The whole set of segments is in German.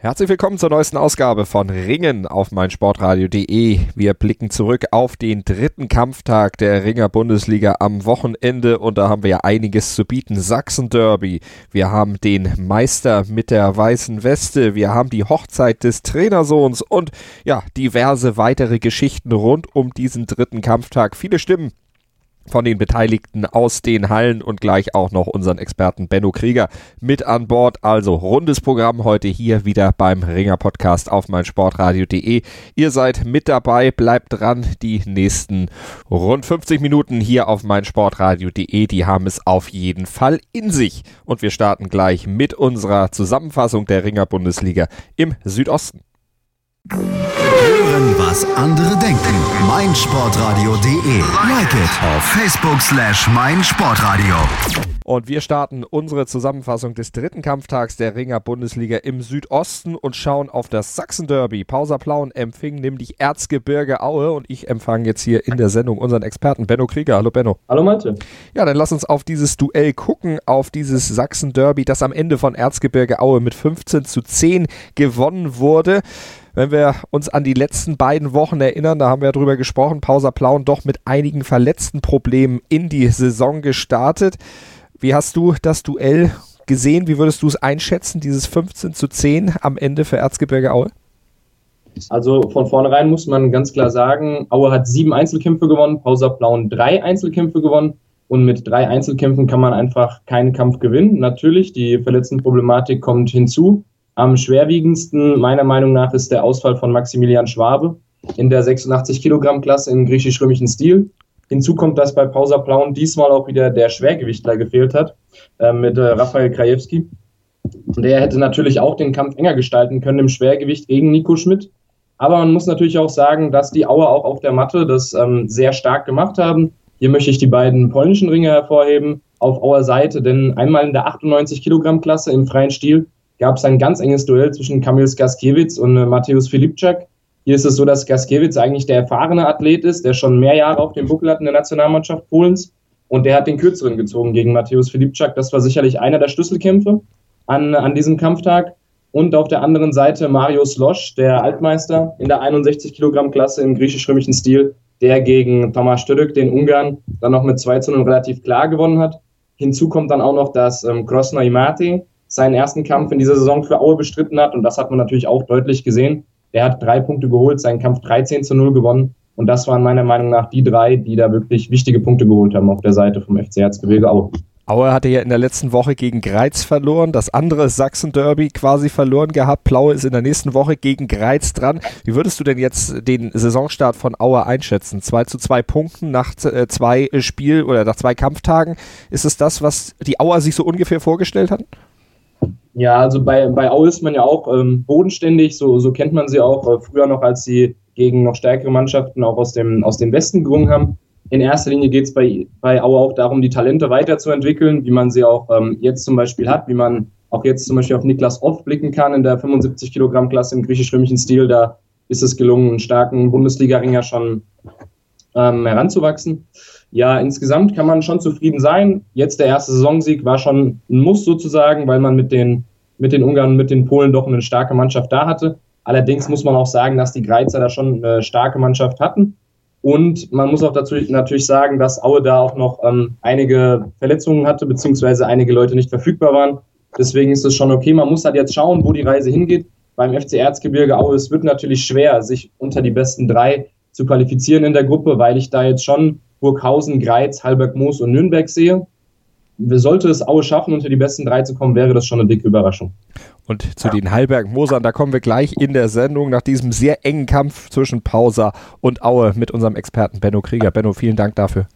Herzlich willkommen zur neuesten Ausgabe von Ringen auf meinsportradio.de. Wir blicken zurück auf den dritten Kampftag der Ringer Bundesliga am Wochenende und da haben wir einiges zu bieten. Sachsen Derby, wir haben den Meister mit der weißen Weste, wir haben die Hochzeit des Trainersohns und ja, diverse weitere Geschichten rund um diesen dritten Kampftag. Viele Stimmen von den Beteiligten aus den Hallen und gleich auch noch unseren Experten Benno Krieger mit an Bord. Also rundes Programm heute hier wieder beim Ringer Podcast auf meinsportradio.de. Ihr seid mit dabei, bleibt dran. Die nächsten rund 50 Minuten hier auf meinsportradio.de, die haben es auf jeden Fall in sich. Und wir starten gleich mit unserer Zusammenfassung der Ringer Bundesliga im Südosten. Hören, was andere denken. meinsportradio.de. Like it auf Facebook slash meinsportradio. Und wir starten unsere Zusammenfassung des dritten Kampftags der Ringer Bundesliga im Südosten und schauen auf das Sachsen-Derby. Pausa Plauen empfing nämlich Erzgebirge Aue und ich empfange jetzt hier in der Sendung unseren Experten Benno Krieger. Hallo Benno. Hallo Malte. Ja, dann lass uns auf dieses Duell gucken, auf dieses Sachsen-Derby, das am Ende von Erzgebirge Aue mit 15 zu 10 gewonnen wurde. Wenn wir uns an die letzten beiden Wochen erinnern, da haben wir ja drüber gesprochen, Pausa Plauen doch mit einigen verletzten Problemen in die Saison gestartet. Wie hast du das Duell gesehen? Wie würdest du es einschätzen, dieses 15 zu 10 am Ende für Erzgebirge Aue? Also von vornherein muss man ganz klar sagen, Aue hat sieben Einzelkämpfe gewonnen, Pausa Plauen drei Einzelkämpfe gewonnen. Und mit drei Einzelkämpfen kann man einfach keinen Kampf gewinnen. Natürlich, die Verletztenproblematik kommt hinzu. Am schwerwiegendsten meiner Meinung nach ist der Ausfall von Maximilian Schwabe in der 86 Kilogramm Klasse im griechisch-römischen Stil. Hinzu kommt, dass bei Pausa Plauen diesmal auch wieder der Schwergewichtler gefehlt hat, äh, mit äh, Rafael Krajewski. Der hätte natürlich auch den Kampf enger gestalten können im Schwergewicht gegen Nico Schmidt. Aber man muss natürlich auch sagen, dass die Auer auch auf der Matte das ähm, sehr stark gemacht haben. Hier möchte ich die beiden polnischen Ringer hervorheben auf Auer Seite, denn einmal in der 98 Kilogramm Klasse im freien Stil gab es ein ganz enges Duell zwischen Kamil Skaskiewicz und äh, Mateusz Filipczak. Hier ist es so, dass Skaskiewicz eigentlich der erfahrene Athlet ist, der schon mehr Jahre auf dem Buckel hat in der Nationalmannschaft Polens. Und der hat den kürzeren gezogen gegen Mateusz Filipczak. Das war sicherlich einer der Schlüsselkämpfe an, an diesem Kampftag. Und auf der anderen Seite Mario Slosch, der Altmeister in der 61 Kilogramm Klasse im griechisch-römischen Stil, der gegen Thomas Stödök, den Ungarn, dann noch mit 2 zu 0 relativ klar gewonnen hat. Hinzu kommt dann auch noch, dass ähm, Krosno Imati, seinen ersten Kampf in dieser Saison für Aue bestritten hat. Und das hat man natürlich auch deutlich gesehen. Er hat drei Punkte geholt, seinen Kampf 13 zu 0 gewonnen. Und das waren meiner Meinung nach die drei, die da wirklich wichtige Punkte geholt haben auf der Seite vom FC Erzgebirge Aue. Aue hatte ja in der letzten Woche gegen Greiz verloren, das andere Sachsen-Derby quasi verloren gehabt. Plaue ist in der nächsten Woche gegen Greiz dran. Wie würdest du denn jetzt den Saisonstart von Aue einschätzen? 2 zu 2 Punkten nach äh, zwei Spiel- oder nach zwei Kampftagen. Ist es das, was die Auer sich so ungefähr vorgestellt hatten? Ja, also bei, bei Aue ist man ja auch ähm, bodenständig, so, so kennt man sie auch äh, früher noch, als sie gegen noch stärkere Mannschaften auch aus dem, aus dem Westen gerungen haben. In erster Linie geht es bei, bei Aue auch darum, die Talente weiterzuentwickeln, wie man sie auch ähm, jetzt zum Beispiel hat, wie man auch jetzt zum Beispiel auf Niklas Off blicken kann in der 75 Kilogramm Klasse im griechisch-römischen Stil. Da ist es gelungen, einen starken Bundesliga-Ringer schon ähm, heranzuwachsen ja, insgesamt kann man schon zufrieden sein. Jetzt der erste Saisonsieg war schon ein Muss sozusagen, weil man mit den, mit den Ungarn, mit den Polen doch eine starke Mannschaft da hatte. Allerdings muss man auch sagen, dass die Greizer da schon eine starke Mannschaft hatten. Und man muss auch dazu natürlich sagen, dass Aue da auch noch ähm, einige Verletzungen hatte, beziehungsweise einige Leute nicht verfügbar waren. Deswegen ist es schon okay. Man muss halt jetzt schauen, wo die Reise hingeht. Beim FC Erzgebirge Aue, es wird natürlich schwer, sich unter die besten drei zu qualifizieren in der Gruppe, weil ich da jetzt schon Burghausen, Greiz, Halberg, Moos und Nürnberg sehe. Sollte es Aue schaffen, unter die besten drei zu kommen, wäre das schon eine dicke Überraschung. Und zu den Halberg-Mosern, da kommen wir gleich in der Sendung nach diesem sehr engen Kampf zwischen Pausa und Aue mit unserem Experten Benno Krieger. Benno, vielen Dank dafür.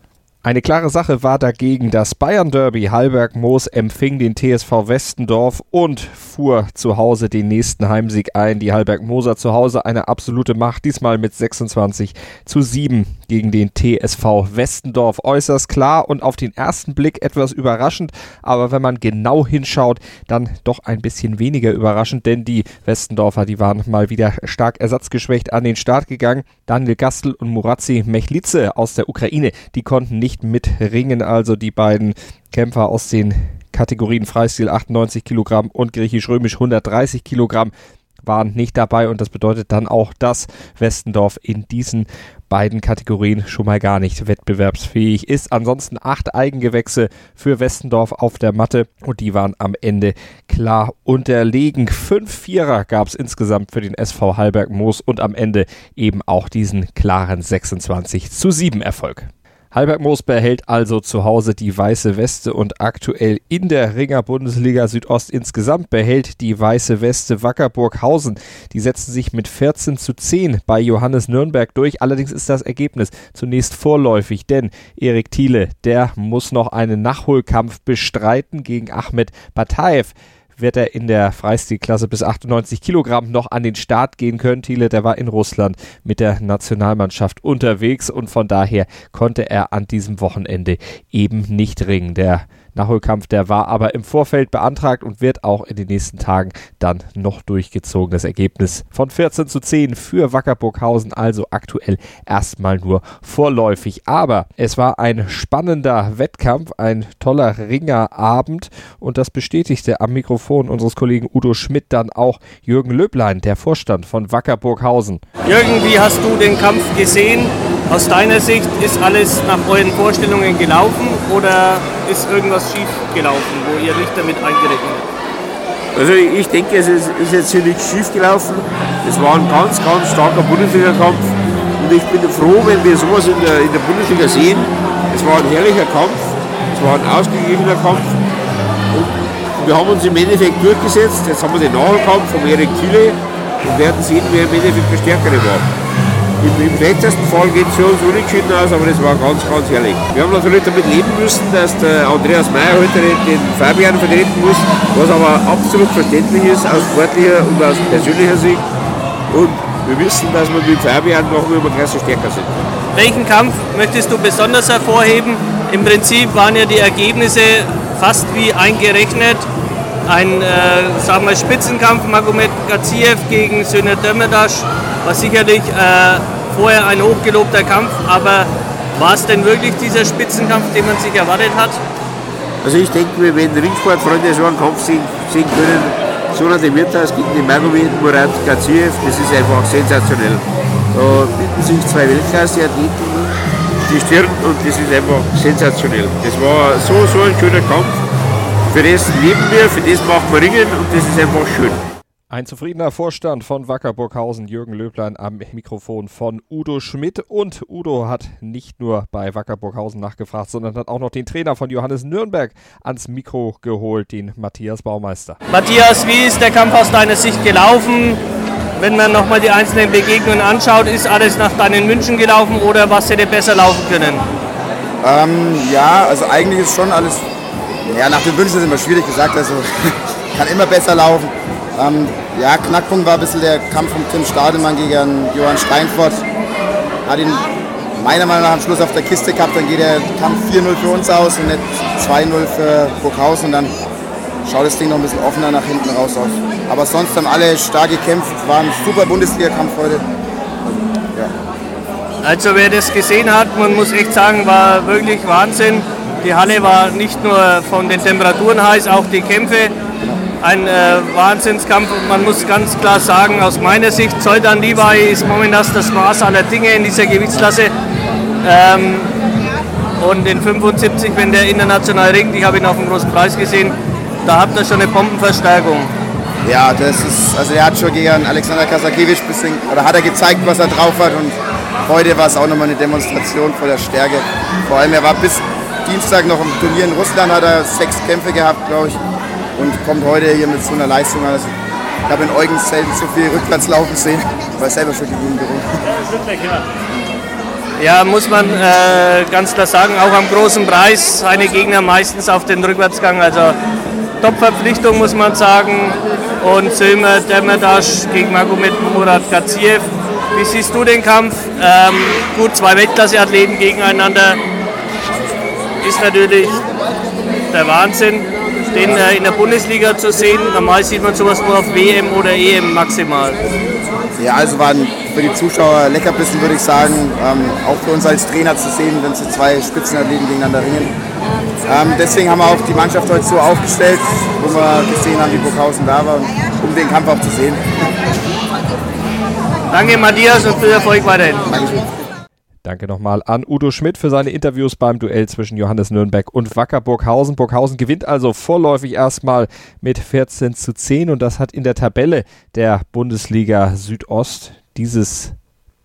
Eine klare Sache war dagegen das Bayern Derby. Halberg Moos empfing den TSV Westendorf und fuhr zu Hause den nächsten Heimsieg ein. Die Halberg Moser zu Hause eine absolute Macht, diesmal mit 26 zu 7 gegen den TSV Westendorf. Äußerst klar und auf den ersten Blick etwas überraschend, aber wenn man genau hinschaut, dann doch ein bisschen weniger überraschend, denn die Westendorfer, die waren mal wieder stark ersatzgeschwächt an den Start gegangen. Daniel Gastel und Muratzi Mechlice aus der Ukraine, die konnten nicht nicht mitringen. Also die beiden Kämpfer aus den Kategorien Freistil 98 Kilogramm und Griechisch-Römisch 130 Kilogramm waren nicht dabei und das bedeutet dann auch, dass Westendorf in diesen beiden Kategorien schon mal gar nicht wettbewerbsfähig ist. Ansonsten acht Eigengewächse für Westendorf auf der Matte und die waren am Ende klar unterlegen. Fünf Vierer gab es insgesamt für den SV Hallberg Moos und am Ende eben auch diesen klaren 26 zu 7 Erfolg. Halberg Moos behält also zu Hause die weiße Weste und aktuell in der Ringer Bundesliga Südost insgesamt behält die weiße Weste Wackerburghausen. Die setzen sich mit 14 zu 10 bei Johannes Nürnberg durch. Allerdings ist das Ergebnis zunächst vorläufig, denn Erik Thiele, der muss noch einen Nachholkampf bestreiten gegen Ahmed Bataev wird er in der Freistilklasse bis 98 Kilogramm noch an den Start gehen können. Thiele, der war in Russland mit der Nationalmannschaft unterwegs und von daher konnte er an diesem Wochenende eben nicht ringen. Der Nachholkampf, der war aber im Vorfeld beantragt und wird auch in den nächsten Tagen dann noch durchgezogen. Das Ergebnis von 14 zu 10 für Wackerburghausen, also aktuell erstmal nur vorläufig. Aber es war ein spannender Wettkampf, ein toller Ringerabend und das bestätigte am Mikrofon unseres Kollegen Udo Schmidt dann auch Jürgen Löblein, der Vorstand von Wackerburghausen. Jürgen, wie hast du den Kampf gesehen? Aus deiner Sicht ist alles nach euren Vorstellungen gelaufen oder ist irgendwas schief gelaufen, wo ihr nicht damit eingerechnet habt? Also ich denke, es ist, jetzt hier nichts schief gelaufen. Es war ein ganz, ganz starker Bundesliga-Kampf und ich bin froh, wenn wir sowas in der, in der Bundesliga sehen. Es war ein herrlicher Kampf, es war ein ausgeglichener Kampf und wir haben uns im Endeffekt durchgesetzt. Jetzt haben wir den Nachholkampf von Erik Thiele und werden sehen, wer im Endeffekt der Stärkere war. Im, Im schlechtesten Fall geht es für uns unentschieden aus, aber das war ganz, ganz herrlich. Wir haben natürlich damit leben müssen, dass der Andreas Meyer heute den Fabian vertreten muss, was aber absolut verständlich ist aus sportlicher und aus persönlicher Sicht. Und wir wissen, dass wir mit Fabian noch immer Klasse stärker sind. Welchen Kampf möchtest du besonders hervorheben? Im Prinzip waren ja die Ergebnisse fast wie eingerechnet. Ein äh, sagen wir, Spitzenkampf Magomed Gaziev gegen Söner Dömerdasch war sicherlich äh, vorher ein hochgelobter Kampf, aber war es denn wirklich dieser Spitzenkampf, den man sich erwartet hat? Also ich denke, wenn Ringsportfreunde so einen Kampf sehen, sehen können, Sona de Mirtas gegen den Magomed Murat Gaziev, das ist einfach sensationell. Da bieten sich zwei Weltklasse-Athleten die Stirn und das ist einfach sensationell. Das war so, so ein schöner Kampf. Für das leben wir, für das machen wir Ringen und das ist einfach schön. Ein zufriedener Vorstand von Wackerburghausen, Jürgen Löblein am Mikrofon von Udo Schmidt. Und Udo hat nicht nur bei Wackerburghausen nachgefragt, sondern hat auch noch den Trainer von Johannes Nürnberg ans Mikro geholt, den Matthias Baumeister. Matthias, wie ist der Kampf aus deiner Sicht gelaufen? Wenn man nochmal die einzelnen Begegnungen anschaut, ist alles nach deinen Wünschen gelaufen oder was hätte besser laufen können? Ähm, ja, also eigentlich ist schon alles, ja, nach den Wünschen ist immer schwierig gesagt, also kann immer besser laufen. Ähm, ja, Knackpunkt war ein bisschen der Kampf von Tim Stadelmann gegen Johann Steinfort. Hat ihn meiner Meinung nach am Schluss auf der Kiste gehabt, dann geht der Kampf 4-0 für uns aus und nicht 2-0 für Burghausen und dann schaut das Ding noch ein bisschen offener nach hinten raus aus. Aber sonst haben alle stark gekämpft, war ein super Bundesliga-Kampf heute. Ja. Also wer das gesehen hat, man muss echt sagen, war wirklich Wahnsinn. Die Halle war nicht nur von den Temperaturen heiß, auch die Kämpfe ein äh, Wahnsinnskampf und man muss ganz klar sagen, aus meiner Sicht, Zoltan Levi ist momentan das Maß aller Dinge in dieser Gewichtsklasse. Ähm, und in 75, wenn der international ringt, ich habe ihn auf dem großen Preis gesehen, da habt ihr schon eine Bombenverstärkung. Ja, das ist, also er hat schon gegen Alexander Kasakiewicz bisschen, oder hat er gezeigt, was er drauf hat und heute war es auch nochmal eine Demonstration vor der Stärke. Vor allem, er war bis Dienstag noch im Turnier in Russland, hat er sechs Kämpfe gehabt, glaube ich und kommt heute hier mit so einer Leistung an. Also ich habe in Eugens selten so viel rückwärts laufen sehen, weil selber schon wirklich, ja. Ja, muss man äh, ganz klar sagen, auch am großen Preis seine Gegner meistens auf den Rückwärtsgang. Also Top-Verpflichtung muss man sagen. Und Sömer Demirtas gegen Magomed Murat Gaziev. Wie siehst du den Kampf? Ähm, gut, zwei Weltklasse-Athleten gegeneinander ist natürlich der Wahnsinn, den äh, in der Bundesliga zu sehen. Normal sieht man sowas nur auf WM oder EM maximal. Ja, also waren für die Zuschauer Leckerbissen, würde ich sagen. Ähm, auch für uns als Trainer zu sehen, wenn sie zwei Spitzenathleten gegeneinander ringen. Ähm, deswegen haben wir auch die Mannschaft heute so aufgestellt, wo wir gesehen haben, wie Burghausen da war, um den Kampf auch zu sehen. Danke Matthias und viel Erfolg weiterhin. Dankeschön. Danke nochmal an Udo Schmidt für seine Interviews beim Duell zwischen Johannes Nürnberg und Wacker Burghausen. Burghausen gewinnt also vorläufig erstmal mit 14 zu 10 und das hat in der Tabelle der Bundesliga Südost dieses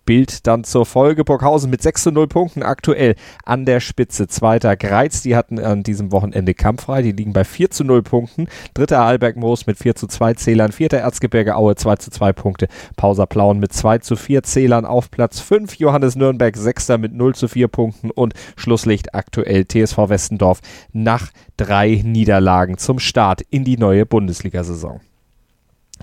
Bild dann zur Folge. Burghausen mit 6 zu 0 Punkten aktuell an der Spitze. Zweiter Greiz, die hatten an diesem Wochenende kampffrei. Die liegen bei 4 zu 0 Punkten. Dritter Alberg Moos mit 4 zu 2 Zählern. Vierter Erzgebirge Aue 2 zu 2 Punkte. Pauser Plauen mit 2 zu 4 Zählern auf Platz 5. Johannes Nürnberg Sechster mit 0 zu 4 Punkten und Schlusslicht aktuell TSV Westendorf nach drei Niederlagen zum Start in die neue Bundesliga-Saison.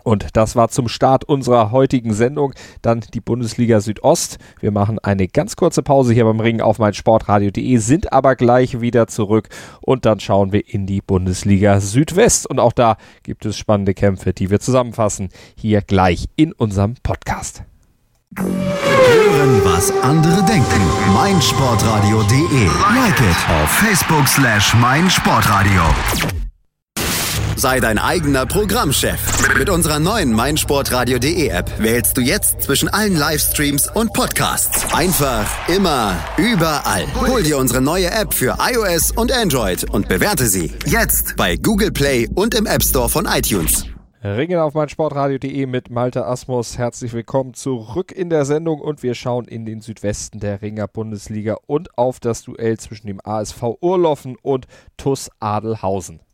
Und das war zum Start unserer heutigen Sendung dann die Bundesliga Südost. Wir machen eine ganz kurze Pause hier beim Ring auf meinsportradio.de, sind aber gleich wieder zurück und dann schauen wir in die Bundesliga Südwest. Und auch da gibt es spannende Kämpfe, die wir zusammenfassen, hier gleich in unserem Podcast. Hören, was andere denken. meinsportradio.de. Like it auf Facebook slash meinsportradio. Sei dein eigener Programmchef. Mit unserer neuen meinsportradio.de App wählst du jetzt zwischen allen Livestreams und Podcasts. Einfach, immer, überall. Hol dir unsere neue App für iOS und Android und bewerte sie jetzt bei Google Play und im App Store von iTunes. Ringen auf meinsportradio.de mit Malte Asmus. Herzlich willkommen zurück in der Sendung und wir schauen in den Südwesten der Ringer Bundesliga und auf das Duell zwischen dem ASV Urloffen und TUS Adelhausen.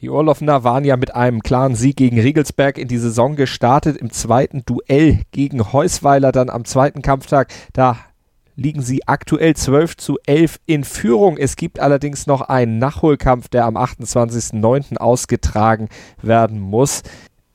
Die Urlaufner waren ja mit einem klaren Sieg gegen Riegelsberg in die Saison gestartet. Im zweiten Duell gegen Heusweiler dann am zweiten Kampftag. Da liegen sie aktuell 12 zu 11 in Führung. Es gibt allerdings noch einen Nachholkampf, der am 28.09. ausgetragen werden muss.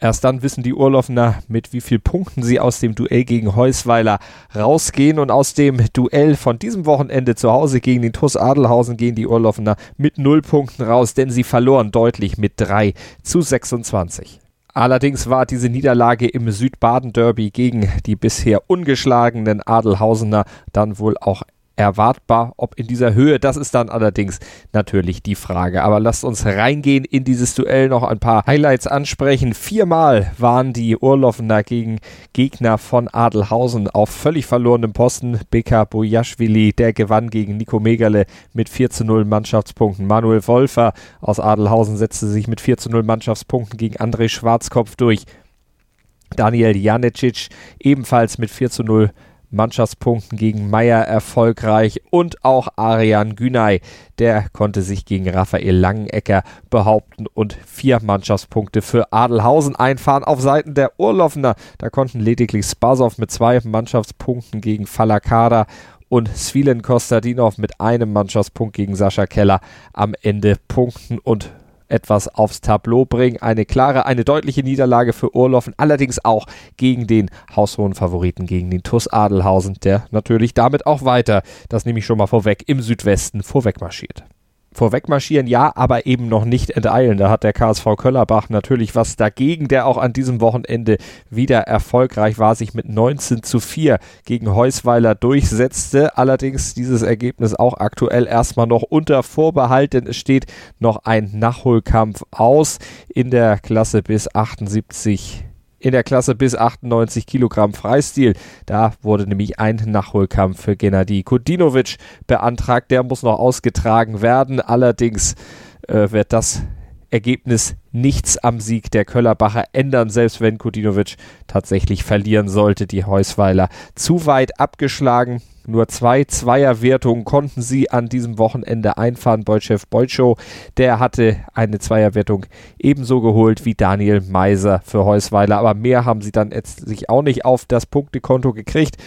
Erst dann wissen die Urlaufner, mit wie vielen Punkten sie aus dem Duell gegen Heusweiler rausgehen. Und aus dem Duell von diesem Wochenende zu Hause gegen den TuS Adelhausen gehen die Urlaufner mit null Punkten raus, denn sie verloren deutlich mit 3 zu 26. Allerdings war diese Niederlage im Südbaden-Derby gegen die bisher ungeschlagenen Adelhausener dann wohl auch erwartbar. Ob in dieser Höhe, das ist dann allerdings natürlich die Frage. Aber lasst uns reingehen in dieses Duell, noch ein paar Highlights ansprechen. Viermal waren die Urlaufener gegen Gegner von Adelhausen auf völlig verlorenem Posten. Beka Bojaschwili, der gewann gegen Nico Megale mit 4 zu 0 Mannschaftspunkten. Manuel Wolfer aus Adelhausen setzte sich mit 4 zu 0 Mannschaftspunkten gegen André Schwarzkopf durch. Daniel Janecic ebenfalls mit 4 zu 0 Mannschaftspunkten gegen Meyer erfolgreich und auch Arian Günay, der konnte sich gegen Raphael Langenecker behaupten und vier Mannschaftspunkte für Adelhausen einfahren auf Seiten der Urlaufener. Da konnten lediglich Spasow mit zwei Mannschaftspunkten gegen Falakada und Svilen Kostadinov mit einem Mannschaftspunkt gegen Sascha Keller am Ende punkten und etwas aufs Tableau bringen. Eine klare, eine deutliche Niederlage für Urloffen, allerdings auch gegen den haushohen Favoriten, gegen den TUS Adelhausen, der natürlich damit auch weiter, das nehme ich schon mal vorweg, im Südwesten vorwegmarschiert vorwegmarschieren, ja, aber eben noch nicht enteilen. Da hat der KSV Köllerbach natürlich was dagegen, der auch an diesem Wochenende wieder erfolgreich war, sich mit 19 zu 4 gegen Heusweiler durchsetzte. Allerdings dieses Ergebnis auch aktuell erstmal noch unter Vorbehalt, denn es steht noch ein Nachholkampf aus in der Klasse bis 78 in der Klasse bis 98 Kilogramm Freistil. Da wurde nämlich ein Nachholkampf für Gennady Kudinovic beantragt. Der muss noch ausgetragen werden. Allerdings äh, wird das Ergebnis nichts am Sieg der Köllerbacher ändern, selbst wenn Kudinovic tatsächlich verlieren sollte. Die Heusweiler zu weit abgeschlagen. Nur zwei Zweierwertungen konnten sie an diesem Wochenende einfahren. Beutchef Beutschow, der hatte eine Zweierwertung ebenso geholt wie Daniel Meiser für Heusweiler. Aber mehr haben sie dann jetzt sich auch nicht auf das Punktekonto gekriegt.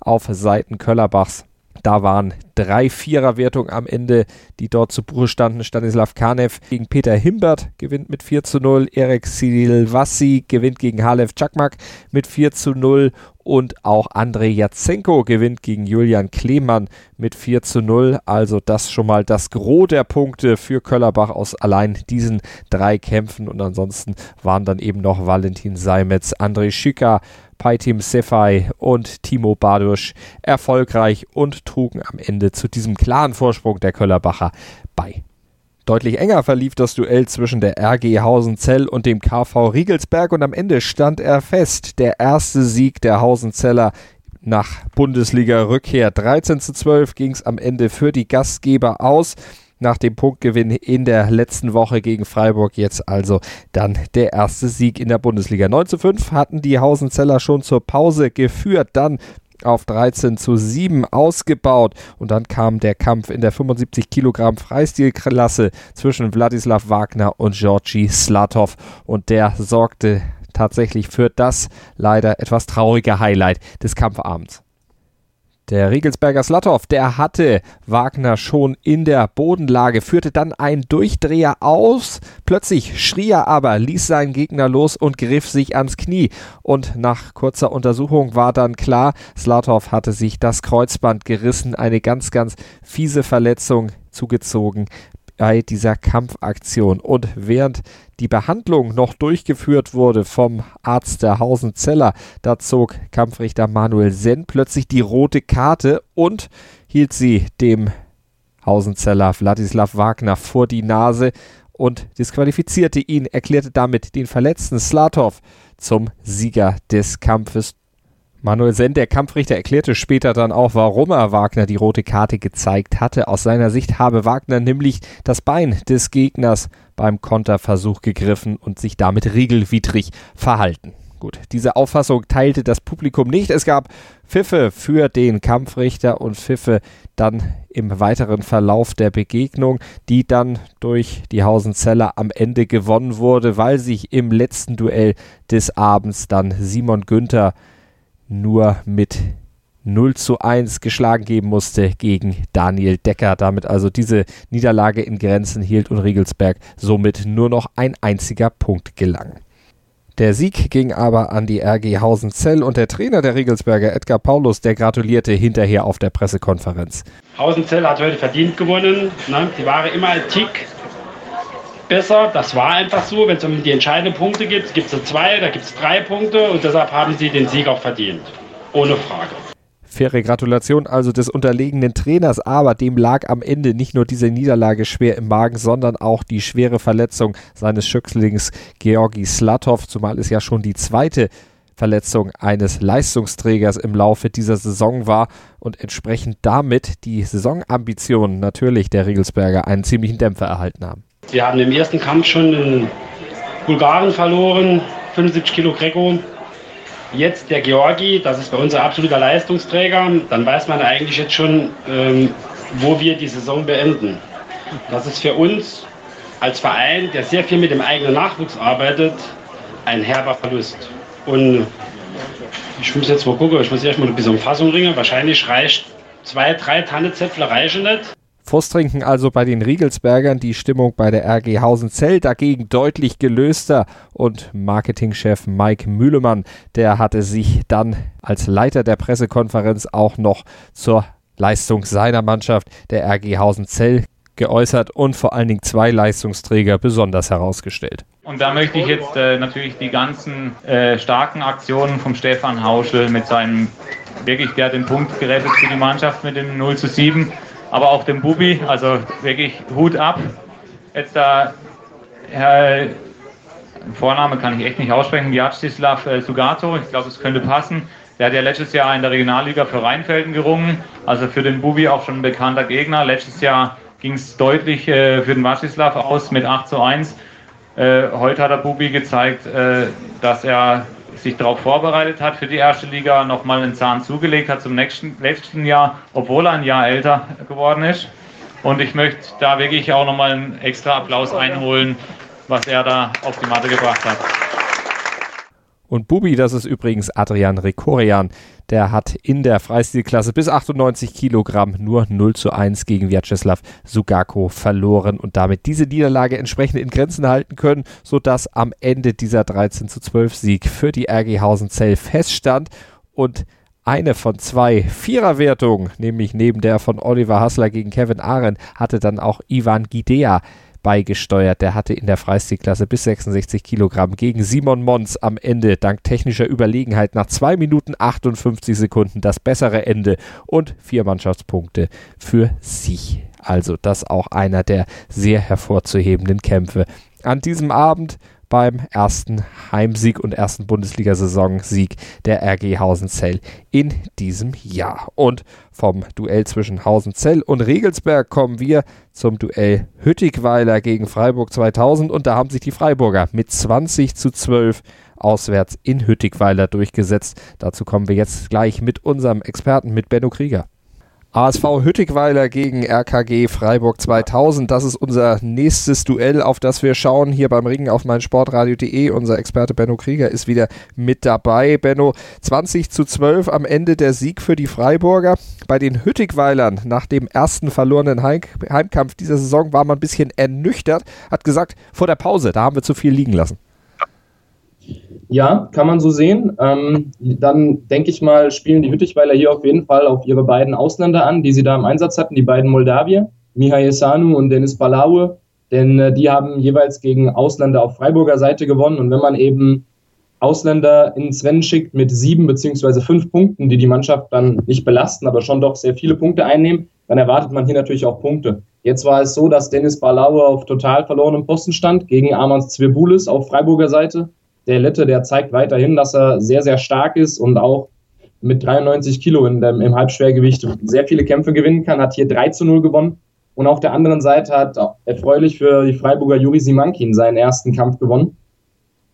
Auf Seiten Köllerbachs Da waren drei Viererwertungen am Ende, die dort zu Buche standen. Stanislav Kanev gegen Peter Himbert gewinnt mit 4 zu 0. Erik Silvassi gewinnt gegen Halev Czakmak mit 4 zu 0 und auch Andrei Jatsenko gewinnt gegen Julian Klemann mit 4 zu 0. Also das schon mal das Gros der Punkte für Köllerbach aus allein diesen drei Kämpfen. Und ansonsten waren dann eben noch Valentin Seimetz, Andrei Schika, Paitim Sefai und Timo Badusch erfolgreich und trugen am Ende zu diesem klaren Vorsprung der Köllerbacher bei. Deutlich enger verlief das Duell zwischen der RG Hausenzell und dem KV Riegelsberg und am Ende stand er fest. Der erste Sieg der Hausenzeller nach Bundesliga-Rückkehr. 13 zu 12 ging es am Ende für die Gastgeber aus. Nach dem Punktgewinn in der letzten Woche gegen Freiburg jetzt also dann der erste Sieg in der Bundesliga. 9 zu 5 hatten die Hausenzeller schon zur Pause geführt. Dann auf 13 zu 7 ausgebaut. Und dann kam der Kampf in der 75 Kilogramm Freistilklasse zwischen Wladislav Wagner und Georgi Slatov. Und der sorgte tatsächlich für das leider etwas traurige Highlight des Kampfabends. Der Riegelsberger Slatov, der hatte Wagner schon in der Bodenlage, führte dann einen Durchdreher aus. Plötzlich schrie er aber, ließ seinen Gegner los und griff sich ans Knie. Und nach kurzer Untersuchung war dann klar, Slatov hatte sich das Kreuzband gerissen, eine ganz, ganz fiese Verletzung zugezogen bei dieser Kampfaktion. Und während die Behandlung noch durchgeführt wurde vom Arzt der Hausenzeller, da zog Kampfrichter Manuel Senn plötzlich die rote Karte und hielt sie dem Hausenzeller Wladislav Wagner vor die Nase und disqualifizierte ihn, erklärte damit den verletzten Slatov zum Sieger des Kampfes. Manuel Senn, der Kampfrichter, erklärte später dann auch, warum er Wagner die rote Karte gezeigt hatte. Aus seiner Sicht habe Wagner nämlich das Bein des Gegners beim Konterversuch gegriffen und sich damit regelwidrig verhalten. Gut, diese Auffassung teilte das Publikum nicht. Es gab Pfiffe für den Kampfrichter und Pfiffe dann im weiteren Verlauf der Begegnung, die dann durch die Hausenzeller am Ende gewonnen wurde, weil sich im letzten Duell des Abends dann Simon Günther nur mit 0 zu 1 geschlagen geben musste gegen Daniel Decker. Damit also diese Niederlage in Grenzen hielt und Riegelsberg somit nur noch ein einziger Punkt gelang. Der Sieg ging aber an die RG Hausenzell und der Trainer der Riegelsberger, Edgar Paulus, der gratulierte hinterher auf der Pressekonferenz. Hausenzell hat heute verdient gewonnen. Ne? Die waren immer ein Tick besser. Das war einfach so. Wenn es um die entscheidenden Punkte geht, gibt es zwei, da gibt es drei Punkte und deshalb haben sie den Sieg auch verdient. Ohne Frage. Faire Gratulation also des unterlegenen Trainers, aber dem lag am Ende nicht nur diese Niederlage schwer im Magen, sondern auch die schwere Verletzung seines Schützlings Georgi Slatov, zumal es ja schon die zweite Verletzung eines Leistungsträgers im Laufe dieser Saison war und entsprechend damit die Saisonambitionen natürlich der Regelsberger einen ziemlichen Dämpfer erhalten haben. Wir haben im ersten Kampf schon einen Bulgaren verloren, 75 Kilo Greco. Jetzt der Georgi, das ist bei unser absoluter Leistungsträger. Dann weiß man eigentlich jetzt schon, ähm, wo wir die Saison beenden. Das ist für uns als Verein, der sehr viel mit dem eigenen Nachwuchs arbeitet, ein herber Verlust. Und ich muss jetzt mal gucken, ich muss erstmal ein bisschen um Fassung ringen. Wahrscheinlich reicht zwei, drei Tannezäpfle reichen nicht. Frusttrinken also bei den Riegelsbergern, die Stimmung bei der RG Hausenzell dagegen deutlich gelöster und Marketingchef Mike Mühlemann, der hatte sich dann als Leiter der Pressekonferenz auch noch zur Leistung seiner Mannschaft der RG Hausenzell geäußert und vor allen Dingen zwei Leistungsträger besonders herausgestellt. Und da möchte ich jetzt äh, natürlich die ganzen äh, starken Aktionen vom Stefan Hauschel mit seinem wirklich, der hat den Punkt gerettet für die Mannschaft mit dem 0 zu 7 aber auch dem Bubi, also wirklich Hut ab. Jetzt da, Herr, Vorname kann ich echt nicht aussprechen, Vyacheslav äh, Sugato, ich glaube, es könnte passen. Der hat ja letztes Jahr in der Regionalliga für Rheinfelden gerungen, also für den Bubi auch schon ein bekannter Gegner. Letztes Jahr ging es deutlich äh, für den Vyacheslav aus mit 8 zu 1. Äh, heute hat der Bubi gezeigt, äh, dass er sich darauf vorbereitet hat für die erste Liga, nochmal einen Zahn zugelegt hat zum nächsten, nächsten Jahr, obwohl er ein Jahr älter geworden ist. Und ich möchte da wirklich auch nochmal einen extra Applaus einholen, was er da auf die Matte gebracht hat. Und Bubi, das ist übrigens Adrian Rekorian, der hat in der Freistilklasse bis 98 Kilogramm nur 0 zu 1 gegen Vyacheslav Sugako verloren und damit diese Niederlage entsprechend in Grenzen halten können, sodass am Ende dieser 13 zu 12 Sieg für die RG Hausenzell feststand. Und eine von zwei Viererwertungen, nämlich neben der von Oliver Hassler gegen Kevin Arendt, hatte dann auch Ivan Gidea beigesteuert. Der hatte in der Freistilklasse bis 66 Kilogramm gegen Simon Mons am Ende dank technischer Überlegenheit nach 2 Minuten 58 Sekunden das bessere Ende und vier Mannschaftspunkte für sich. Also das auch einer der sehr hervorzuhebenden Kämpfe. An diesem Abend beim ersten Heimsieg und ersten Bundesliga-Saisonsieg der RG Hausenzell in diesem Jahr. Und vom Duell zwischen Hausenzell und Regelsberg kommen wir zum Duell Hüttigweiler gegen Freiburg 2000 und da haben sich die Freiburger mit 20 zu 12 auswärts in Hüttigweiler durchgesetzt. Dazu kommen wir jetzt gleich mit unserem Experten, mit Benno Krieger. ASV Hüttigweiler gegen RKG Freiburg 2000. Das ist unser nächstes Duell, auf das wir schauen hier beim Ringen auf meinsportradio.de. Unser Experte Benno Krieger ist wieder mit dabei. Benno, 20 zu 12 am Ende der Sieg für die Freiburger. Bei den Hüttigweilern nach dem ersten verlorenen Heim Heimkampf dieser Saison war man ein bisschen ernüchtert, hat gesagt, vor der Pause, da haben wir zu viel liegen lassen. Ja, kann man so sehen. Ähm, dann denke ich mal, spielen die Hüttichweiler hier auf jeden Fall auf ihre beiden Ausländer an, die sie da im Einsatz hatten, die beiden Moldawier, Mihai Sanu und Denis Balaue. Denn äh, die haben jeweils gegen Ausländer auf Freiburger Seite gewonnen. Und wenn man eben Ausländer ins Rennen schickt mit sieben beziehungsweise fünf Punkten, die die Mannschaft dann nicht belasten, aber schon doch sehr viele Punkte einnehmen, dann erwartet man hier natürlich auch Punkte. Jetzt war es so, dass Dennis Balaue auf total verlorenem Posten stand gegen Armand Zwirboulis auf Freiburger Seite der Lette, der zeigt weiterhin, dass er sehr, sehr stark ist und auch mit 93 Kilo in dem, im Halbschwergewicht sehr viele Kämpfe gewinnen kann, hat hier 3 zu 0 gewonnen. Und auf der anderen Seite hat erfreulich für die Freiburger Juri Simankin seinen ersten Kampf gewonnen.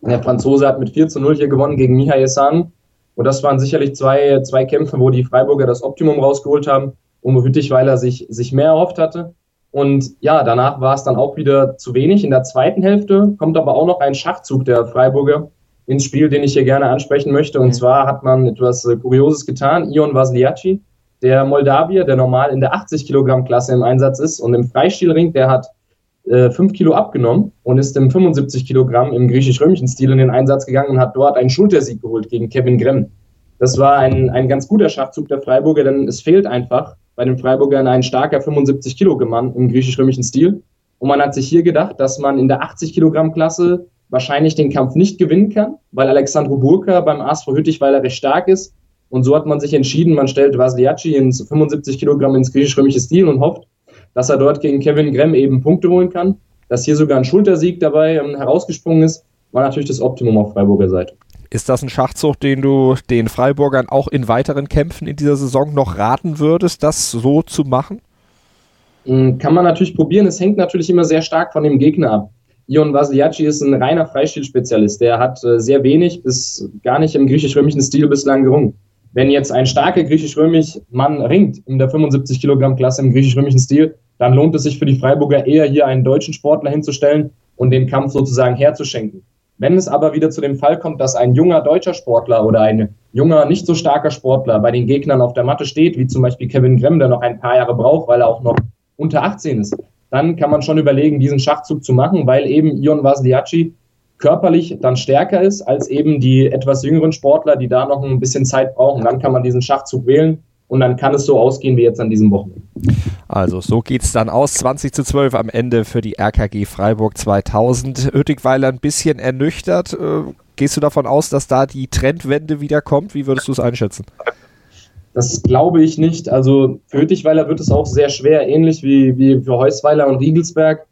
Der Franzose hat mit 4 zu 0 hier gewonnen gegen Mihai San. Und das waren sicherlich zwei, zwei Kämpfe, wo die Freiburger das Optimum rausgeholt haben und wo Hüttichweiler sich, sich mehr erhofft hatte. Und ja, danach war es dann auch wieder zu wenig. In der zweiten Hälfte kommt aber auch noch ein Schachzug der Freiburger ins Spiel, den ich hier gerne ansprechen möchte. Und mhm. zwar hat man etwas äh, Kurioses getan. Ion Vasliaci, der Moldawier, der normal in der 80 Kilogramm Klasse im Einsatz ist und im Freistilring, der hat äh, 5 Kilo abgenommen und ist im 75 Kilogramm im griechisch-römischen Stil in den Einsatz gegangen und hat dort einen Schultersieg geholt gegen Kevin Gremm. Das war ein, ein ganz guter Schachzug der Freiburger, denn es fehlt einfach bei den Freiburgern ein starker 75 Kilogramm im griechisch-römischen Stil. Und man hat sich hier gedacht, dass man in der 80 Kilogramm Klasse wahrscheinlich den Kampf nicht gewinnen kann, weil Alexandro Burka beim ASV Hüttich, weil er recht stark ist. Und so hat man sich entschieden, man stellt Vasiliaci ins 75 Kilogramm ins griechisch-römische Stil und hofft, dass er dort gegen Kevin Gremm eben Punkte holen kann. Dass hier sogar ein Schultersieg dabei ähm, herausgesprungen ist, war natürlich das Optimum auf Freiburger Seite. Ist das ein Schachzug, den du den Freiburgern auch in weiteren Kämpfen in dieser Saison noch raten würdest, das so zu machen? Hm, kann man natürlich probieren. Es hängt natürlich immer sehr stark von dem Gegner ab. Ion Vasiliaci ist ein reiner Freistilspezialist. Der hat äh, sehr wenig bis gar nicht im griechisch-römischen Stil bislang gerungen. Wenn jetzt ein starker griechisch-römisch Mann ringt in der 75 Kilogramm Klasse im griechisch-römischen Stil, dann lohnt es sich für die Freiburger eher hier einen deutschen Sportler hinzustellen und den Kampf sozusagen herzuschenken. Wenn es aber wieder zu dem Fall kommt, dass ein junger deutscher Sportler oder ein junger, nicht so starker Sportler bei den Gegnern auf der Matte steht, wie zum Beispiel Kevin Gremm, der noch ein paar Jahre braucht, weil er auch noch unter 18 ist, dann kann man schon überlegen, diesen Schachzug zu machen, weil eben Ion Vasiliaci körperlich dann stärker ist als eben die etwas jüngeren Sportler, die da noch ein bisschen Zeit brauchen. Dann kann man diesen Schachzug wählen und dann kann es so ausgehen wie jetzt an diesem Wochenende. Also so geht es dann aus. 20 zu 12 am Ende für die RKG Freiburg 2000. Oettigweiler ein bisschen ernüchtert. Äh, gehst du davon aus, dass da die Trendwende wieder kommt? Wie würdest du es einschätzen? Das glaube ich nicht. Also für Hüttichweiler wird es auch sehr schwer, ähnlich wie, wie für Heusweiler und Riegelsberg.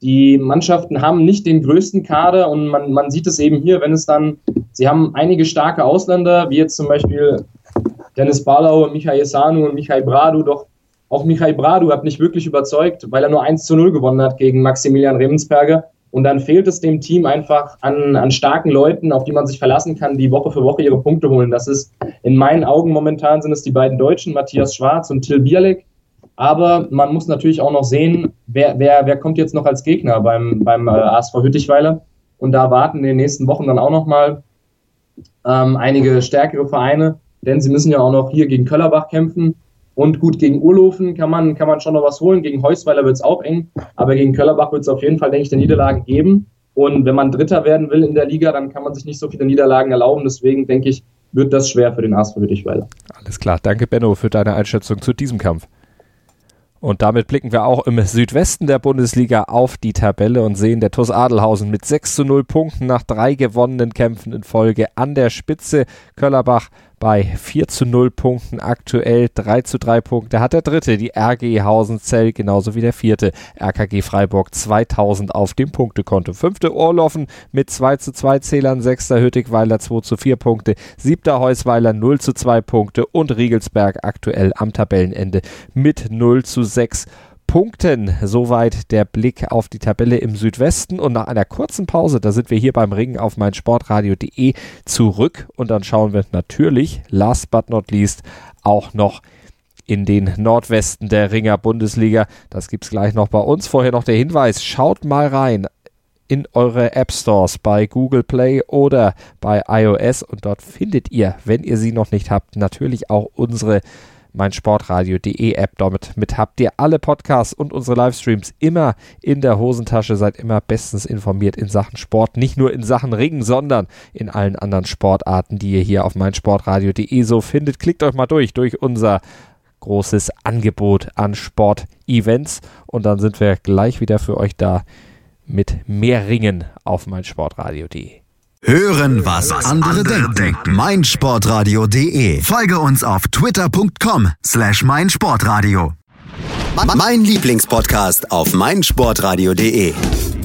Die Mannschaften haben nicht den größten Kader und man, man sieht es eben hier, wenn es dann, sie haben einige starke Ausländer, wie jetzt zum Beispiel Dennis Barlau, Michael Sanu und Michael Bradu, doch auch Michael Bradu hat nicht wirklich überzeugt, weil er nur 1 zu 0 gewonnen hat gegen Maximilian Remensperger. Und dann fehlt es dem Team einfach an, an starken Leuten, auf die man sich verlassen kann, die Woche für Woche ihre Punkte holen. Das ist in meinen Augen momentan sind es die beiden Deutschen, Matthias Schwarz und Till Bierleck. Aber man muss natürlich auch noch sehen, wer, wer, wer kommt jetzt noch als Gegner beim, beim äh, ASV Hüttichweiler. Und da warten in den nächsten Wochen dann auch nochmal ähm, einige stärkere Vereine, denn sie müssen ja auch noch hier gegen Köllerbach kämpfen. Und gut, gegen Urlofen kann man, kann man schon noch was holen. Gegen Heusweiler wird es auch eng. Aber gegen Köllerbach wird es auf jeden Fall, denke ich, eine Niederlage geben. Und wenn man Dritter werden will in der Liga, dann kann man sich nicht so viele Niederlagen erlauben. Deswegen denke ich, wird das schwer für den ASV Wittichweiler. Alles klar. Danke, Benno, für deine Einschätzung zu diesem Kampf. Und damit blicken wir auch im Südwesten der Bundesliga auf die Tabelle und sehen der TuS Adelhausen mit 6 zu 0 Punkten nach drei gewonnenen Kämpfen in Folge an der Spitze. Köllerbach bei 4 zu 0 Punkten aktuell 3 zu 3 Punkte hat der dritte, die RG Hausenzell, genauso wie der vierte, RKG Freiburg 2000 auf dem Punktekonto. Fünfte Orloffen mit 2 zu 2 Zählern, sechster Hüttigweiler 2 zu 4 Punkte, siebter Heusweiler 0 zu 2 Punkte und Riegelsberg aktuell am Tabellenende mit 0 zu 6 Punkten. Punkten. Soweit der Blick auf die Tabelle im Südwesten. Und nach einer kurzen Pause, da sind wir hier beim Ringen auf meinsportradio.de zurück. Und dann schauen wir natürlich, last but not least, auch noch in den Nordwesten der Ringer Bundesliga. Das gibt es gleich noch bei uns. Vorher noch der Hinweis, schaut mal rein in eure App Stores bei Google Play oder bei iOS und dort findet ihr, wenn ihr sie noch nicht habt, natürlich auch unsere meinsportradio.de App. Damit mit habt ihr alle Podcasts und unsere Livestreams immer in der Hosentasche. Seid immer bestens informiert in Sachen Sport. Nicht nur in Sachen Ringen, sondern in allen anderen Sportarten, die ihr hier auf meinsportradio.de so findet. Klickt euch mal durch, durch unser großes Angebot an Sportevents. Und dann sind wir gleich wieder für euch da mit mehr Ringen auf meinsportradio.de. Hören, was, was andere, andere denken. denken. meinsportradio.de. Folge uns auf twitter.com slash meinsportradio. Mein Lieblingspodcast auf meinsportradio.de.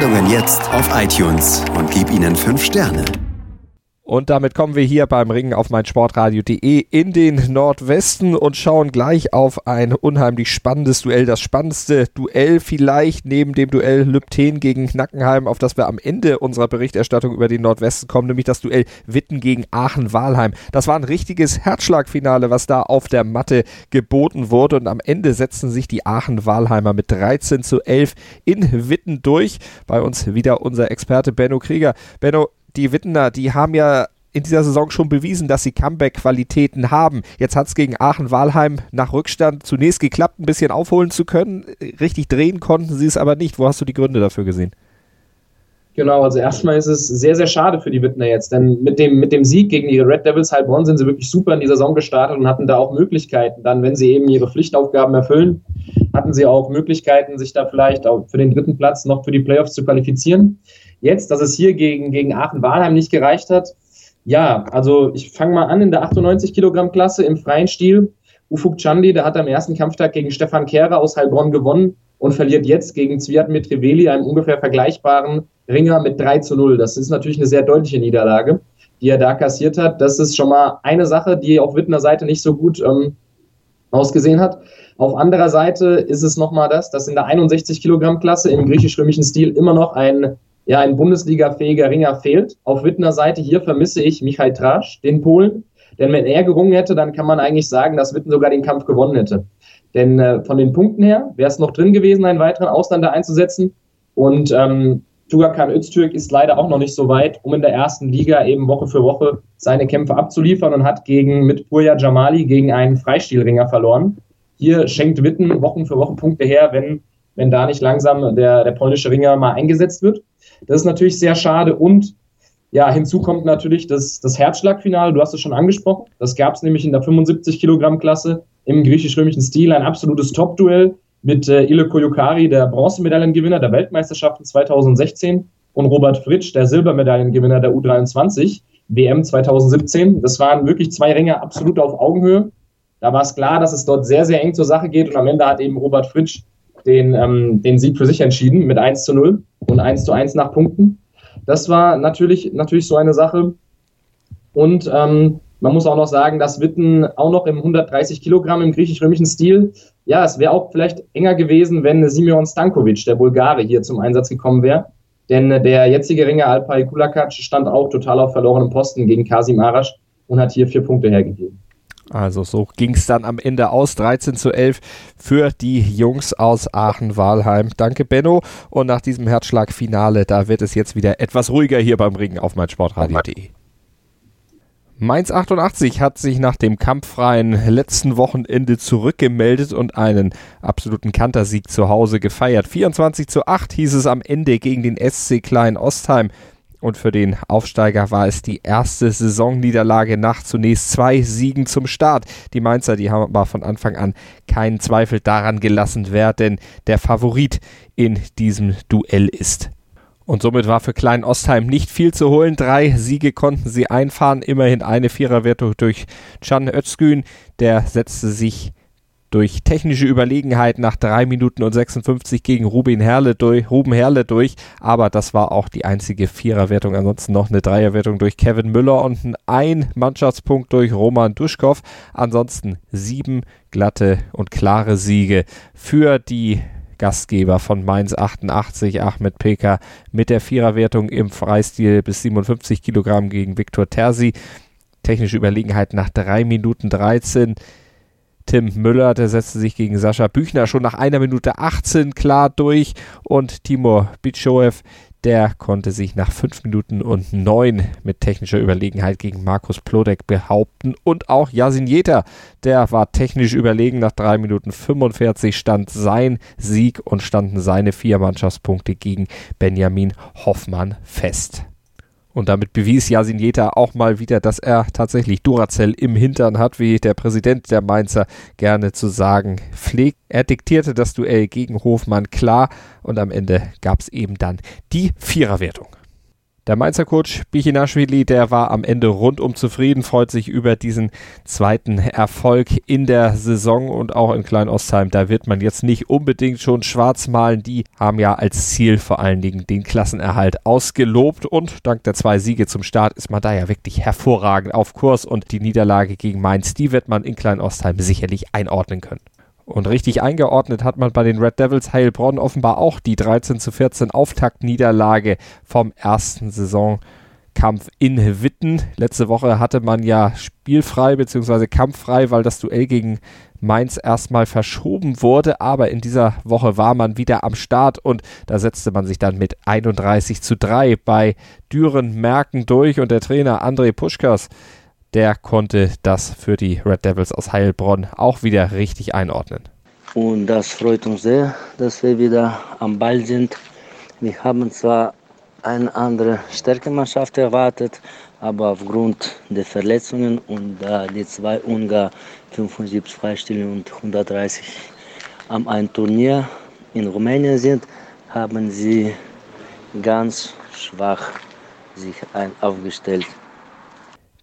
Sendungen jetzt auf iTunes und gib ihnen fünf Sterne. Und damit kommen wir hier beim Ringen auf meinsportradio.de in den Nordwesten und schauen gleich auf ein unheimlich spannendes Duell. Das spannendste Duell vielleicht neben dem Duell Lübten gegen Knackenheim, auf das wir am Ende unserer Berichterstattung über den Nordwesten kommen, nämlich das Duell Witten gegen Aachen-Walheim. Das war ein richtiges Herzschlagfinale, was da auf der Matte geboten wurde und am Ende setzten sich die Aachen-Walheimer mit 13 zu 11 in Witten durch. Bei uns wieder unser Experte Benno Krieger. Benno, die Wittener, die haben ja in dieser Saison schon bewiesen, dass sie Comeback-Qualitäten haben. Jetzt hat es gegen Aachen-Walheim nach Rückstand zunächst geklappt, ein bisschen aufholen zu können. Richtig drehen konnten sie es aber nicht. Wo hast du die Gründe dafür gesehen? Genau, also erstmal ist es sehr, sehr schade für die Wittner jetzt, denn mit dem, mit dem Sieg gegen die Red Devils Heilbronn sind sie wirklich super in die Saison gestartet und hatten da auch Möglichkeiten. Dann, wenn sie eben ihre Pflichtaufgaben erfüllen, hatten sie auch Möglichkeiten, sich da vielleicht auch für den dritten Platz noch für die Playoffs zu qualifizieren. Jetzt, dass es hier gegen, gegen Aachen-Walheim nicht gereicht hat, ja, also ich fange mal an in der 98 Kilogramm Klasse im freien Stil. Ufuk Chandi, der hat am ersten Kampftag gegen Stefan Kehrer aus Heilbronn gewonnen und verliert jetzt gegen Zviat Mitriveli, einem ungefähr vergleichbaren Ringer mit 3 zu 0. Das ist natürlich eine sehr deutliche Niederlage, die er da kassiert hat. Das ist schon mal eine Sache, die auf Wittner Seite nicht so gut ähm, ausgesehen hat. Auf anderer Seite ist es nochmal das, dass in der 61 Kilogramm Klasse im griechisch-römischen Stil immer noch ein ja, ein Bundesliga-fähiger Ringer fehlt. Auf Wittner Seite hier vermisse ich Michael Trasch, den Polen. Denn wenn er gerungen hätte, dann kann man eigentlich sagen, dass Witten sogar den Kampf gewonnen hätte. Denn äh, von den Punkten her wäre es noch drin gewesen, einen weiteren Ausländer einzusetzen. Und ähm, Tugakan Öztürk ist leider auch noch nicht so weit, um in der ersten Liga eben Woche für Woche seine Kämpfe abzuliefern und hat gegen mit Purja Jamali gegen einen Freistilringer verloren. Hier schenkt Witten Wochen für Woche Punkte her, wenn, wenn da nicht langsam der, der polnische Ringer mal eingesetzt wird. Das ist natürlich sehr schade und ja, hinzu kommt natürlich das, das Herzschlagfinale, du hast es schon angesprochen. Das gab es nämlich in der 75 Kilogramm Klasse im griechisch-römischen Stil, ein absolutes Top-Duell mit äh, Ile Koyukari, der Bronzemedaillengewinner der Weltmeisterschaften 2016 und Robert Fritsch, der Silbermedaillengewinner der U23 WM 2017. Das waren wirklich zwei Ringer absolut auf Augenhöhe. Da war es klar, dass es dort sehr, sehr eng zur Sache geht und am Ende hat eben Robert Fritsch den, ähm, den Sieg für sich entschieden mit 1 zu 0 und 1 zu 1 nach Punkten. Das war natürlich, natürlich so eine Sache. Und ähm, man muss auch noch sagen, dass Witten auch noch im 130 Kilogramm im griechisch-römischen Stil, ja, es wäre auch vielleicht enger gewesen, wenn Simeon Stankovic, der Bulgare, hier zum Einsatz gekommen wäre. Denn der jetzige Ringer Alpay Kulakac stand auch total auf verlorenem Posten gegen Kasim Arash und hat hier vier Punkte hergegeben. Also so ging es dann am Ende aus, 13 zu 11 für die Jungs aus Aachen-Walheim. Danke Benno und nach diesem Herzschlagfinale, da wird es jetzt wieder etwas ruhiger hier beim Ringen auf meinsportradio.de. Mainz 88 hat sich nach dem kampffreien letzten Wochenende zurückgemeldet und einen absoluten Kantersieg zu Hause gefeiert. 24 zu 8 hieß es am Ende gegen den SC Klein Ostheim. Und für den Aufsteiger war es die erste Saisonniederlage nach zunächst zwei Siegen zum Start. Die Mainzer, die haben aber von Anfang an keinen Zweifel daran gelassen, wer denn der Favorit in diesem Duell ist. Und somit war für Klein Ostheim nicht viel zu holen. Drei Siege konnten sie einfahren. Immerhin eine Viererwertung durch Can Özgün. Der setzte sich durch technische Überlegenheit nach drei Minuten und 56 gegen Ruben Herle durch, Ruben Herle durch. Aber das war auch die einzige Viererwertung. Ansonsten noch eine Dreierwertung durch Kevin Müller und ein Mannschaftspunkt durch Roman Duschkow. Ansonsten sieben glatte und klare Siege für die Gastgeber von Mainz 88, Ahmed Peka, mit der Viererwertung im Freistil bis 57 Kilogramm gegen Viktor Terzi. Technische Überlegenheit nach 3 Minuten 13. Tim Müller, der setzte sich gegen Sascha Büchner schon nach einer Minute 18 klar durch und Timur Bitschoev, der konnte sich nach 5 Minuten und 9 mit technischer Überlegenheit gegen Markus Plodek behaupten. Und auch Yasin Jeter, der war technisch überlegen. Nach 3 Minuten 45 stand sein Sieg und standen seine vier Mannschaftspunkte gegen Benjamin Hoffmann fest. Und damit bewies Yasin Jeta auch mal wieder, dass er tatsächlich Duracell im Hintern hat, wie der Präsident der Mainzer gerne zu sagen pflegt. Er diktierte das Duell gegen Hofmann klar und am Ende gab es eben dann die Viererwertung. Der Mainzer Coach Bichinashvili, der war am Ende rundum zufrieden, freut sich über diesen zweiten Erfolg in der Saison und auch in Klein-Ostheim. Da wird man jetzt nicht unbedingt schon schwarz malen. Die haben ja als Ziel vor allen Dingen den Klassenerhalt ausgelobt und dank der zwei Siege zum Start ist man da ja wirklich hervorragend auf Kurs und die Niederlage gegen Mainz, die wird man in Klein-Ostheim sicherlich einordnen können. Und richtig eingeordnet hat man bei den Red Devils Heilbronn offenbar auch die 13 zu 14 Auftaktniederlage vom ersten Saisonkampf in Witten. Letzte Woche hatte man ja spielfrei bzw. kampffrei, weil das Duell gegen Mainz erstmal verschoben wurde, aber in dieser Woche war man wieder am Start und da setzte man sich dann mit 31 zu 3 bei Düren Merken durch und der Trainer André Puschkas der konnte das für die Red Devils aus Heilbronn auch wieder richtig einordnen. Und das freut uns sehr, dass wir wieder am Ball sind. Wir haben zwar eine andere Stärkemannschaft erwartet, aber aufgrund der Verletzungen und da die zwei Ungar 75 Freistillen und 130 am ein Turnier in Rumänien sind, haben sie ganz schwach sich aufgestellt.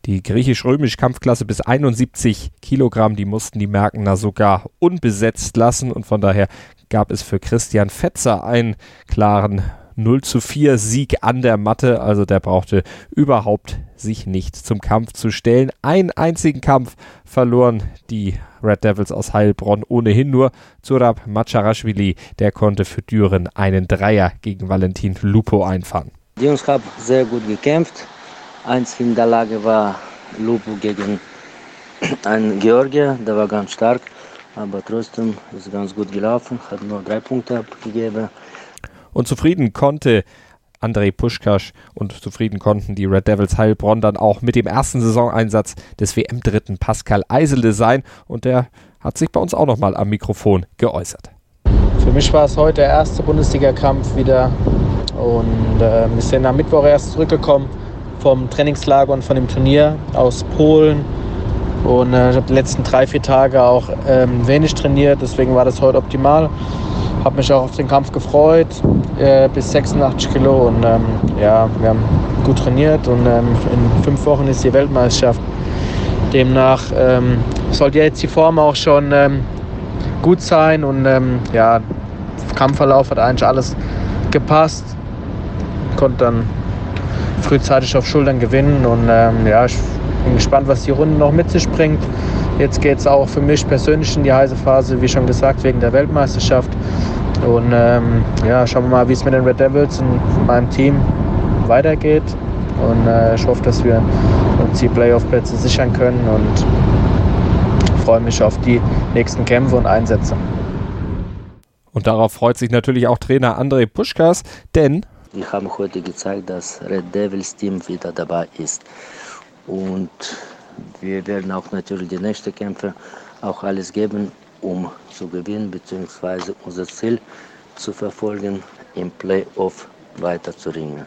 Die griechisch-römisch-Kampfklasse bis 71 Kilogramm, die mussten die Märkner sogar unbesetzt lassen und von daher gab es für Christian Fetzer einen klaren 0 zu 4 Sieg an der Matte. Also der brauchte überhaupt sich nicht zum Kampf zu stellen. Einen einzigen Kampf verloren die Red Devils aus Heilbronn ohnehin nur. Zurab Macharashvili, der konnte für Düren einen Dreier gegen Valentin Lupo einfahren. Die Jungs haben sehr gut gekämpft. Einzige Niederlage war Lupo gegen einen Georgier, der war ganz stark, aber trotzdem ist es ganz gut gelaufen, hat nur drei Punkte abgegeben. Und zufrieden konnte Andrei Puschkasch und zufrieden konnten die Red Devils Heilbronn dann auch mit dem ersten Saisoneinsatz des WM-Dritten Pascal Eisele sein und der hat sich bei uns auch nochmal am Mikrofon geäußert. Für mich war es heute der erste Bundesliga-Kampf wieder und äh, wir sind am Mittwoch erst zurückgekommen vom Trainingslager und von dem Turnier aus Polen. Und äh, ich habe die letzten drei, vier Tage auch ähm, wenig trainiert, deswegen war das heute optimal. Habe mich auch auf den Kampf gefreut, äh, bis 86 Kilo. Und ähm, ja, wir haben gut trainiert und ähm, in fünf Wochen ist die Weltmeisterschaft. Demnach ähm, sollte jetzt die Form auch schon ähm, gut sein und ähm, ja, Kampfverlauf hat eigentlich alles gepasst. Konnte dann frühzeitig auf Schultern gewinnen. Und ähm, ja, ich bin gespannt, was die Runde noch mit sich bringt. Jetzt geht es auch für mich persönlich in die heiße Phase, wie schon gesagt, wegen der Weltmeisterschaft. Und ähm, ja, schauen wir mal, wie es mit den Red Devils und meinem Team weitergeht. Und äh, ich hoffe, dass wir uns die Playoff-Plätze sichern können und freue mich auf die nächsten Kämpfe und Einsätze. Und darauf freut sich natürlich auch Trainer André Puschkas, denn wir haben heute gezeigt, dass Red Devils Team wieder dabei ist. Und wir werden auch natürlich die nächsten Kämpfe auch alles geben, um zu gewinnen, beziehungsweise unser Ziel zu verfolgen, im Playoff weiter zu ringen.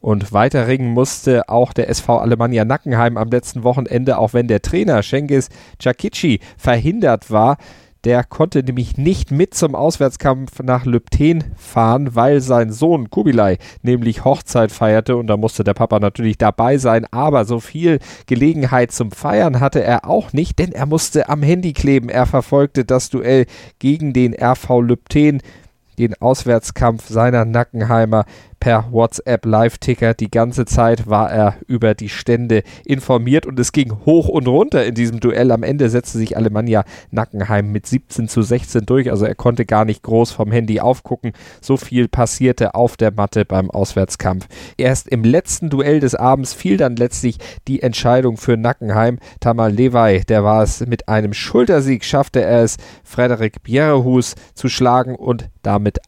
Und weiter ringen musste auch der SV Alemannia Nackenheim am letzten Wochenende, auch wenn der Trainer Cengiz Cakici verhindert war. Der konnte nämlich nicht mit zum Auswärtskampf nach Lübten fahren, weil sein Sohn Kubilai nämlich Hochzeit feierte und da musste der Papa natürlich dabei sein. Aber so viel Gelegenheit zum Feiern hatte er auch nicht, denn er musste am Handy kleben. Er verfolgte das Duell gegen den RV Lübten den Auswärtskampf seiner Nackenheimer per WhatsApp Live-Ticker. Die ganze Zeit war er über die Stände informiert und es ging hoch und runter in diesem Duell. Am Ende setzte sich Alemannia Nackenheim mit 17 zu 16 durch. Also er konnte gar nicht groß vom Handy aufgucken. So viel passierte auf der Matte beim Auswärtskampf. Erst im letzten Duell des Abends fiel dann letztlich die Entscheidung für Nackenheim. Tamal Lewey, der war es mit einem Schultersieg, schaffte er es, Frederik Bjerrehus zu schlagen und damit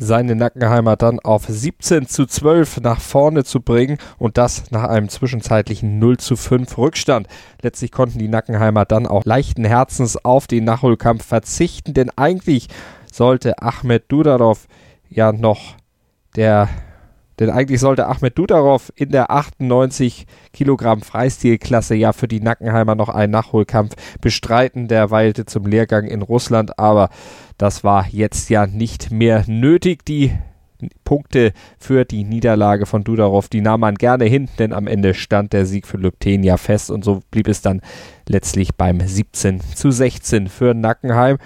seine Nackenheimer dann auf 17 zu 12 nach vorne zu bringen und das nach einem zwischenzeitlichen 0 zu 5 Rückstand. Letztlich konnten die Nackenheimer dann auch leichten Herzens auf den Nachholkampf verzichten, denn eigentlich sollte Ahmed Dudarov ja noch der denn eigentlich sollte Ahmed Dudarov in der 98 Kilogramm Freistilklasse ja für die Nackenheimer noch einen Nachholkampf bestreiten. Der weilte zum Lehrgang in Russland, aber das war jetzt ja nicht mehr nötig. Die Punkte für die Niederlage von Dudarov, die nahm man gerne hin, denn am Ende stand der Sieg für Lübten ja fest und so blieb es dann letztlich beim 17 zu 16 für Nackenheim.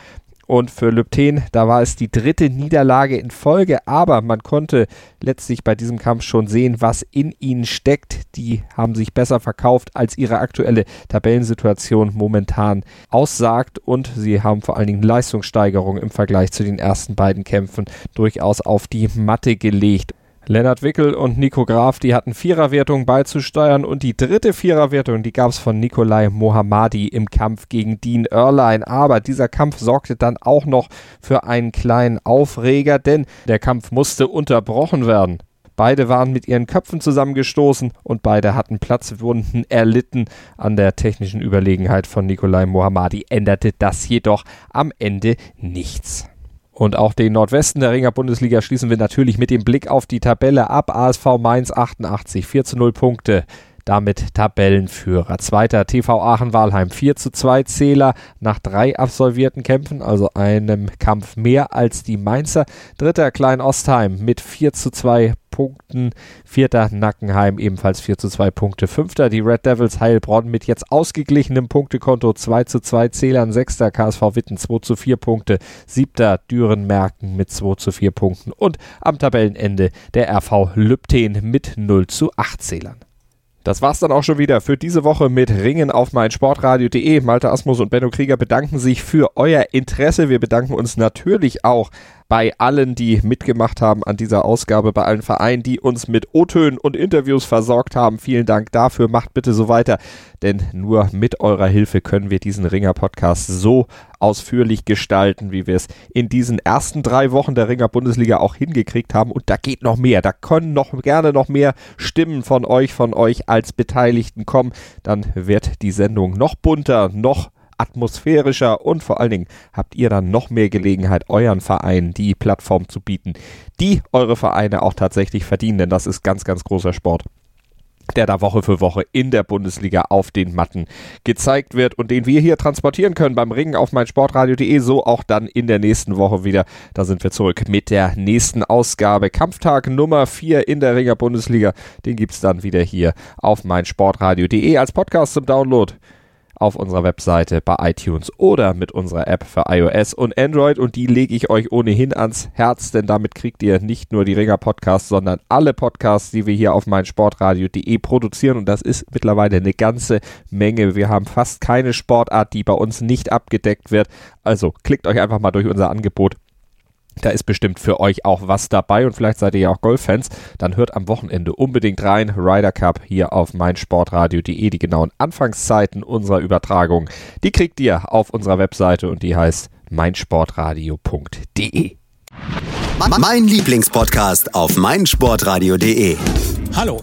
Und für Lübten, da war es die dritte Niederlage in Folge, aber man konnte letztlich bei diesem Kampf schon sehen, was in ihnen steckt. Die haben sich besser verkauft, als ihre aktuelle Tabellensituation momentan aussagt und sie haben vor allen Dingen Leistungssteigerung im Vergleich zu den ersten beiden Kämpfen durchaus auf die Matte gelegt. Lennart Wickel und Nico Graf, die hatten Viererwertung beizusteuern und die dritte Viererwertung, die gab es von Nikolai Mohammadi im Kampf gegen Dean Erline. Aber dieser Kampf sorgte dann auch noch für einen kleinen Aufreger, denn der Kampf musste unterbrochen werden. Beide waren mit ihren Köpfen zusammengestoßen und beide hatten Platzwunden erlitten. An der technischen Überlegenheit von Nikolai Mohammadi änderte das jedoch am Ende nichts. Und auch den Nordwesten der Ringer Bundesliga schließen wir natürlich mit dem Blick auf die Tabelle ab. ASV Mainz 88, 4 zu 0 Punkte. Damit Tabellenführer. Zweiter TV Aachen-Walheim 4 zu 2 Zähler nach drei absolvierten Kämpfen, also einem Kampf mehr als die Mainzer. Dritter Klein Ostheim mit 4 zu 2 Punkten. Vierter Nackenheim ebenfalls 4 zu 2 Punkte. Fünfter die Red Devils Heilbronn mit jetzt ausgeglichenem Punktekonto 2 zu 2 Zählern. Sechster KSV Witten 2 zu 4 Punkte. Siebter Dürenmerken mit 2 zu 4 Punkten. Und am Tabellenende der RV Lübten mit 0 zu 8 Zählern. Das war's dann auch schon wieder für diese Woche mit Ringen auf meinsportradio.de. Malte Asmus und Benno Krieger bedanken sich für euer Interesse. Wir bedanken uns natürlich auch bei allen, die mitgemacht haben an dieser Ausgabe, bei allen Vereinen, die uns mit O-Tönen und Interviews versorgt haben. Vielen Dank dafür. Macht bitte so weiter, denn nur mit eurer Hilfe können wir diesen Ringer-Podcast so ausführlich gestalten, wie wir es in diesen ersten drei Wochen der Ringer-Bundesliga auch hingekriegt haben. Und da geht noch mehr. Da können noch gerne noch mehr Stimmen von euch, von euch als Beteiligten kommen. Dann wird die Sendung noch bunter, noch atmosphärischer und vor allen Dingen habt ihr dann noch mehr Gelegenheit, euren Verein die Plattform zu bieten, die eure Vereine auch tatsächlich verdienen, denn das ist ganz, ganz großer Sport der da Woche für Woche in der Bundesliga auf den Matten gezeigt wird und den wir hier transportieren können beim Ringen auf meinsportradio.de, so auch dann in der nächsten Woche wieder. Da sind wir zurück mit der nächsten Ausgabe. Kampftag Nummer 4 in der Ringer Bundesliga. Den gibt es dann wieder hier auf meinsportradio.de als Podcast zum Download auf unserer Webseite, bei iTunes oder mit unserer App für iOS und Android. Und die lege ich euch ohnehin ans Herz, denn damit kriegt ihr nicht nur die Ringer Podcasts, sondern alle Podcasts, die wir hier auf meinsportradio.de produzieren. Und das ist mittlerweile eine ganze Menge. Wir haben fast keine Sportart, die bei uns nicht abgedeckt wird. Also klickt euch einfach mal durch unser Angebot da ist bestimmt für euch auch was dabei und vielleicht seid ihr ja auch Golffans. Dann hört am Wochenende unbedingt rein. Ryder Cup hier auf meinsportradio.de. Die genauen Anfangszeiten unserer Übertragung, die kriegt ihr auf unserer Webseite und die heißt meinsportradio.de. Mein Lieblingspodcast auf meinsportradio.de. Hallo.